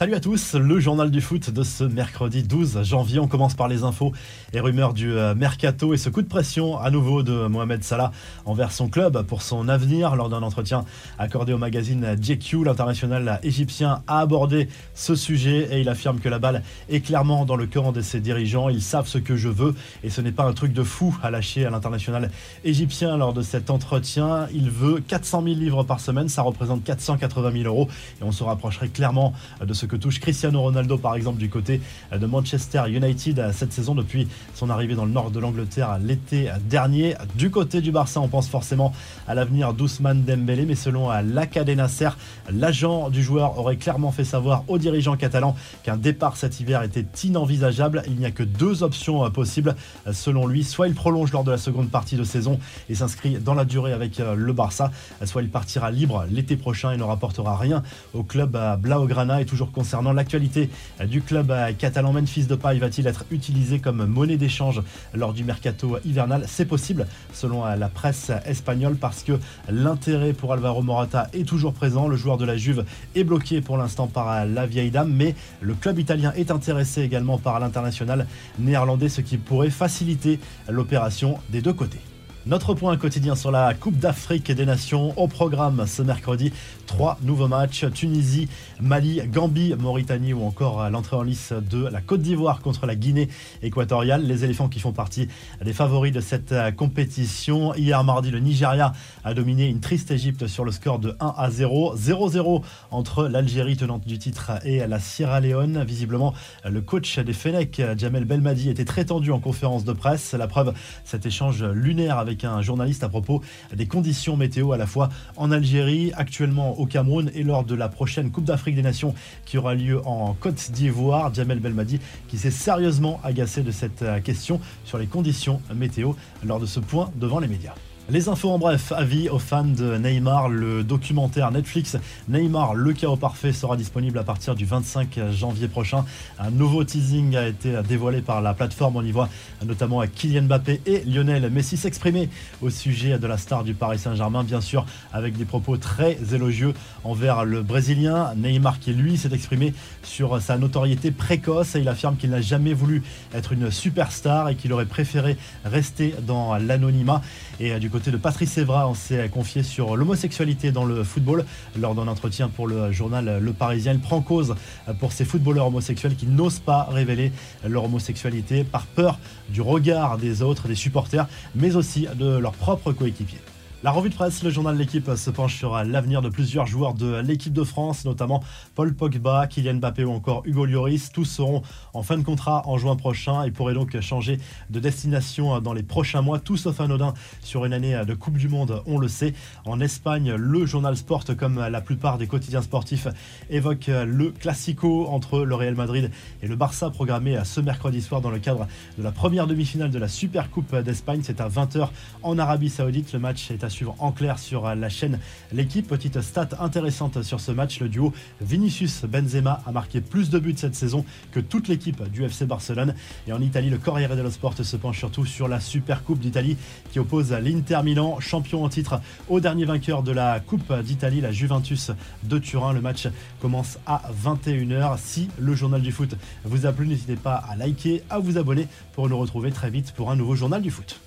Salut à tous, le journal du foot de ce mercredi 12 janvier. On commence par les infos et rumeurs du euh, mercato et ce coup de pression à nouveau de Mohamed Salah envers son club pour son avenir. Lors d'un entretien accordé au magazine JQ, l'international égyptien a abordé ce sujet et il affirme que la balle est clairement dans le camp de ses dirigeants. Ils savent ce que je veux et ce n'est pas un truc de fou à lâcher à l'international égyptien lors de cet entretien. Il veut 400 000 livres par semaine, ça représente 480 000 euros et on se rapprocherait clairement de ce que touche Cristiano Ronaldo par exemple du côté de Manchester United cette saison depuis son arrivée dans le nord de l'Angleterre l'été dernier. Du côté du Barça, on pense forcément à l'avenir d'Ousmane Dembélé, mais selon l'Acadé Nasser, l'agent du joueur aurait clairement fait savoir aux dirigeants catalans qu'un départ cet hiver était inenvisageable. Il n'y a que deux options euh, possibles selon lui. Soit il prolonge lors de la seconde partie de saison et s'inscrit dans la durée avec euh, le Barça, soit il partira libre l'été prochain et ne rapportera rien au club Blaugrana et toujours concernant l'actualité du club catalan, Memphis Depay va-t-il être utilisé comme monnaie d'échange lors du mercato hivernal? C'est possible, selon la presse espagnole, parce que l'intérêt pour Alvaro Morata est toujours présent. Le joueur de la Juve est bloqué pour l'instant par la vieille dame, mais le club italien est intéressé également par l'international néerlandais, ce qui pourrait faciliter l'opération des deux côtés. Notre point quotidien sur la Coupe d'Afrique des Nations au programme ce mercredi. Trois nouveaux matchs Tunisie, Mali, Gambie, Mauritanie ou encore l'entrée en lice de la Côte d'Ivoire contre la Guinée équatoriale. Les éléphants qui font partie des favoris de cette compétition. Hier mardi, le Nigeria a dominé une triste Égypte sur le score de 1 à 0. 0-0 entre l'Algérie tenante du titre et la Sierra Leone. Visiblement, le coach des Fenech, Jamel Belmadi, était très tendu en conférence de presse. La preuve, cet échange lunaire avec avec un journaliste à propos des conditions météo à la fois en Algérie, actuellement au Cameroun et lors de la prochaine Coupe d'Afrique des Nations qui aura lieu en Côte d'Ivoire. Jamel Belmadi qui s'est sérieusement agacé de cette question sur les conditions météo lors de ce point devant les médias. Les infos en bref, avis aux fans de Neymar, le documentaire Netflix Neymar, le chaos parfait sera disponible à partir du 25 janvier prochain. Un nouveau teasing a été dévoilé par la plateforme, on y voit notamment Kylian Mbappé et Lionel Messi s'exprimer au sujet de la star du Paris Saint-Germain, bien sûr avec des propos très élogieux envers le Brésilien. Neymar qui lui s'est exprimé sur sa notoriété précoce il affirme qu'il n'a jamais voulu être une superstar et qu'il aurait préféré rester dans l'anonymat. Et du de Patrice Evra, on s'est confié sur l'homosexualité dans le football. Lors d'un entretien pour le journal Le Parisien, il prend cause pour ces footballeurs homosexuels qui n'osent pas révéler leur homosexualité par peur du regard des autres, des supporters, mais aussi de leurs propres coéquipiers. La revue de presse, le journal de l'équipe se penche sur l'avenir de plusieurs joueurs de l'équipe de France, notamment Paul Pogba, Kylian Mbappé ou encore Hugo Lloris. Tous seront en fin de contrat en juin prochain et pourraient donc changer de destination dans les prochains mois, tout sauf anodin sur une année de Coupe du Monde, on le sait. En Espagne, le journal Sport, comme la plupart des quotidiens sportifs, évoque le classico entre le Real Madrid et le Barça programmé ce mercredi soir dans le cadre de la première demi-finale de la Super Coupe d'Espagne. C'est à 20h en Arabie Saoudite. Le match est à suivre en clair sur la chaîne L'équipe. Petite stat intéressante sur ce match, le duo Vinicius Benzema a marqué plus de buts cette saison que toute l'équipe du FC Barcelone. Et en Italie, le Corriere dello Sport se penche surtout sur la Super Coupe d'Italie qui oppose l'Inter Milan, champion en titre, au dernier vainqueur de la Coupe d'Italie, la Juventus de Turin. Le match commence à 21h. Si le journal du foot vous a plu, n'hésitez pas à liker, à vous abonner pour nous retrouver très vite pour un nouveau journal du foot.